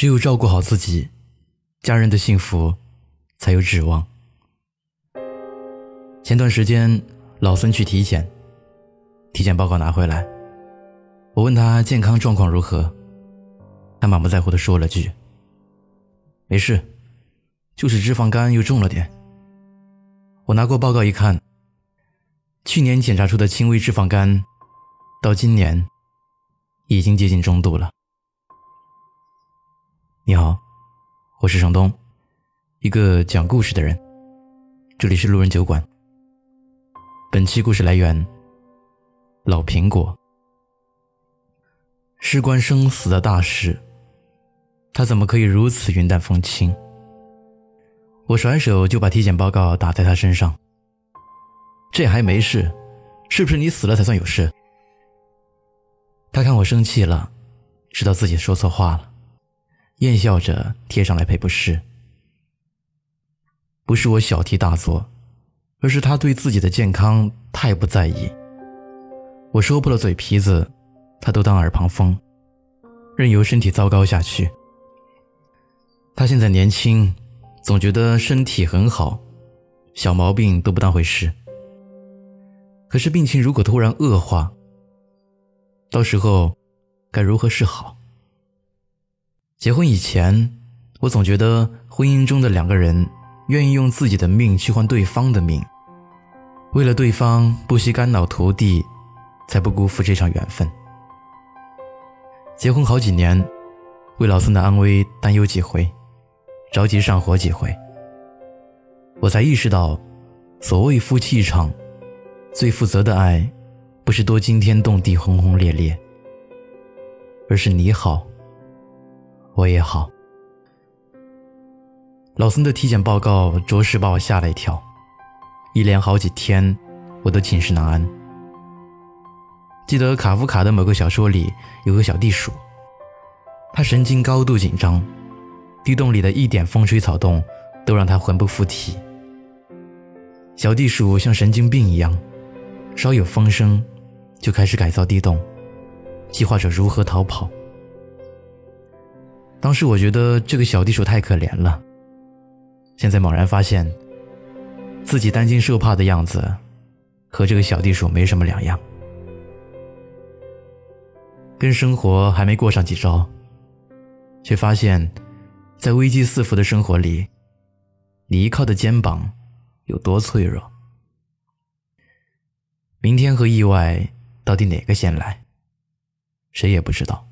只有照顾好自己，家人的幸福才有指望。前段时间，老孙去体检，体检报告拿回来，我问他健康状况如何，他满不在乎的说了句：“没事，就是脂肪肝又重了点。”我拿过报告一看，去年检查出的轻微脂肪肝，到今年已经接近中度了。你好，我是程东，一个讲故事的人。这里是路人酒馆。本期故事来源：老苹果。事关生死的大事，他怎么可以如此云淡风轻？我甩手就把体检报告打在他身上。这还没事，是不是你死了才算有事？他看我生气了，知道自己说错话了。厌笑着贴上来赔不是，不是我小题大做，而是他对自己的健康太不在意。我说破了嘴皮子，他都当耳旁风，任由身体糟糕下去。他现在年轻，总觉得身体很好，小毛病都不当回事。可是病情如果突然恶化，到时候该如何是好？结婚以前，我总觉得婚姻中的两个人愿意用自己的命去换对方的命，为了对方不惜肝脑涂地，才不辜负这场缘分。结婚好几年，为老孙的安危担忧几回，着急上火几回，我才意识到，所谓夫妻一场，最负责的爱，不是多惊天动地、轰轰烈烈，而是你好。我也好。老孙的体检报告着实把我吓了一跳，一连好几天我都寝食难安。记得卡夫卡的某个小说里有个小地鼠，他神经高度紧张，地洞里的一点风吹草动都让他魂不附体。小地鼠像神经病一样，稍有风声就开始改造地洞，计划着如何逃跑。当时我觉得这个小地鼠太可怜了，现在猛然发现，自己担惊受怕的样子，和这个小地鼠没什么两样。跟生活还没过上几招，却发现，在危机四伏的生活里，你依靠的肩膀有多脆弱。明天和意外到底哪个先来，谁也不知道。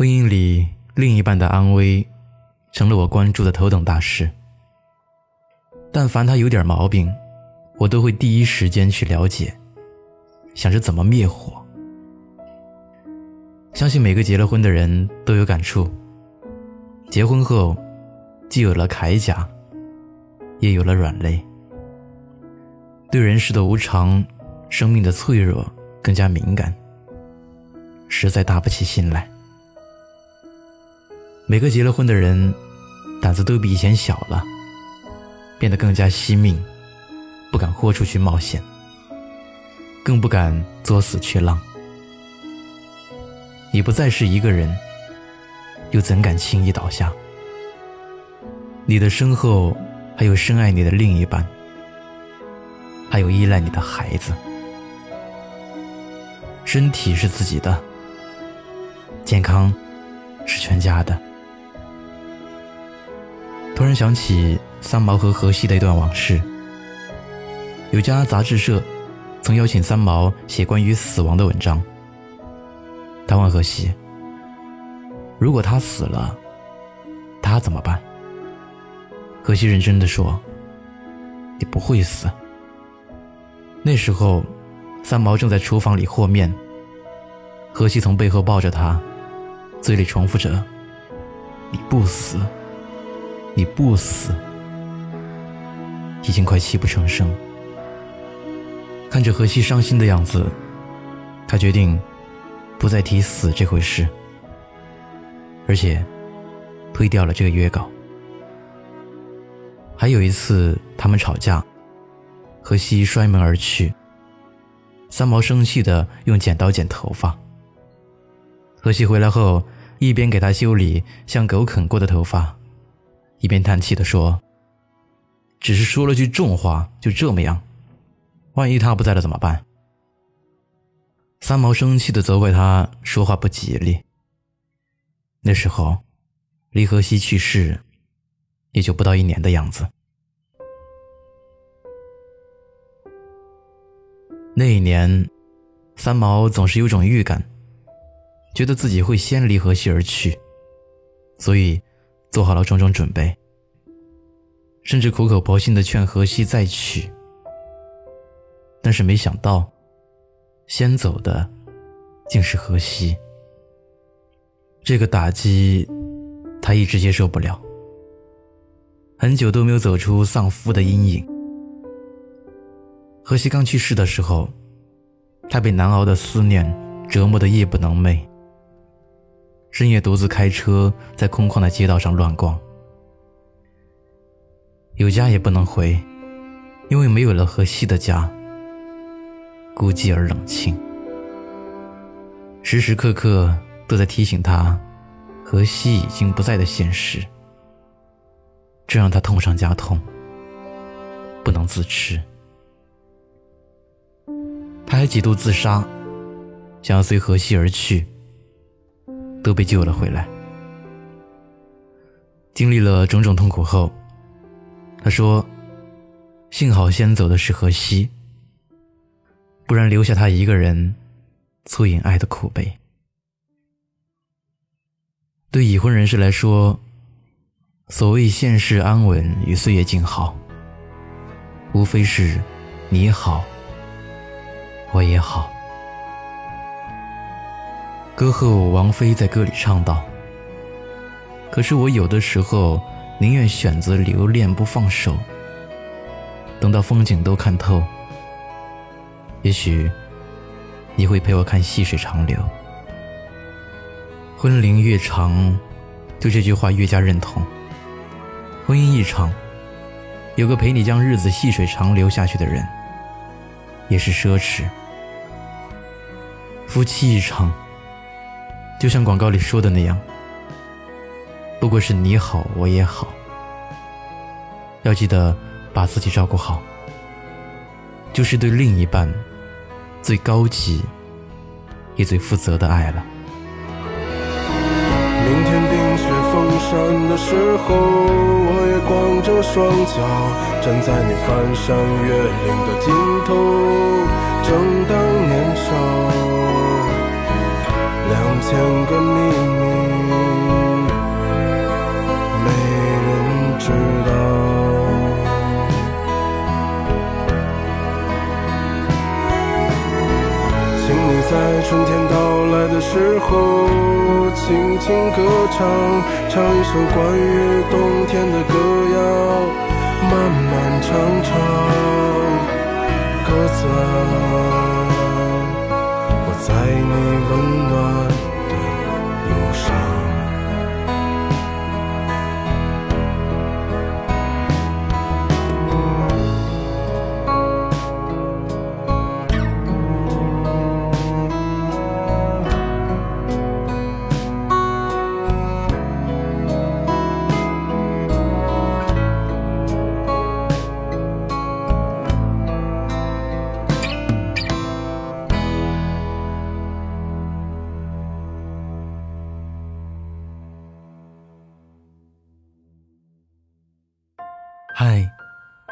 婚姻里，另一半的安危，成了我关注的头等大事。但凡他有点毛病，我都会第一时间去了解，想着怎么灭火。相信每个结了婚的人都有感触。结婚后，既有了铠甲，也有了软肋。对人世的无常、生命的脆弱更加敏感，实在搭不起心来。每个结了婚的人，胆子都比以前小了，变得更加惜命，不敢豁出去冒险，更不敢作死去浪。你不再是一个人，又怎敢轻易倒下？你的身后还有深爱你的另一半，还有依赖你的孩子。身体是自己的，健康是全家的。突然想起三毛和荷西的一段往事。有家杂志社曾邀请三毛写关于死亡的文章。他问荷西：“如果他死了，他怎么办？”荷西认真的说：“你不会死。”那时候，三毛正在厨房里和面。荷西从背后抱着他，嘴里重复着：“你不死。”你不死，已经快泣不成声。看着荷西伤心的样子，他决定不再提死这回事，而且推掉了这个约稿。还有一次，他们吵架，荷西摔门而去。三毛生气的用剪刀剪头发，荷西回来后，一边给他修理像狗啃过的头发，一边叹气的说：“只是说了句重话，就这么样，万一他不在了怎么办？”三毛生气的责怪他说话不吉利。那时候，离荷西去世也就不到一年的样子。那一年，三毛总是有种预感，觉得自己会先离荷西而去，所以做好了种种准备，甚至苦口婆心的劝荷西再娶。但是没想到，先走的竟是荷西。这个打击，他一直接受不了，很久都没有走出丧夫的阴影。荷西刚去世的时候，他被难熬的思念折磨得夜不能寐，深夜独自开车在空旷的街道上乱逛，有家也不能回，因为没有了荷西的家，孤寂而冷清，时时刻刻。都在提醒他，荷西已经不在的现实。这让他痛上加痛，不能自持。他还几度自杀，想要随荷西而去，都被救了回来。经历了种种痛苦后，他说：“幸好先走的是荷西，不然留下他一个人，促饮爱的苦悲。”对已婚人士来说，所谓现世安稳与岁月静好，无非是你好，我也好。歌后王菲在歌里唱道：“可是我有的时候宁愿选择留恋不放手，等到风景都看透，也许你会陪我看细水长流。”婚龄越长，对这句话越加认同。婚姻一场，有个陪你将日子细水长流下去的人，也是奢侈。夫妻一场，就像广告里说的那样，不过是你好我也好。要记得把自己照顾好，就是对另一半最高级也最负责的爱了。明天冰雪封山的时候，我也光着双脚站在你翻山越岭的尽头。正当年少，千个秘密。没人知道。请你在春天到来的时候，轻轻歌唱，唱一首关于冬天的歌谣，漫漫长长，鸽子啊，我在你温暖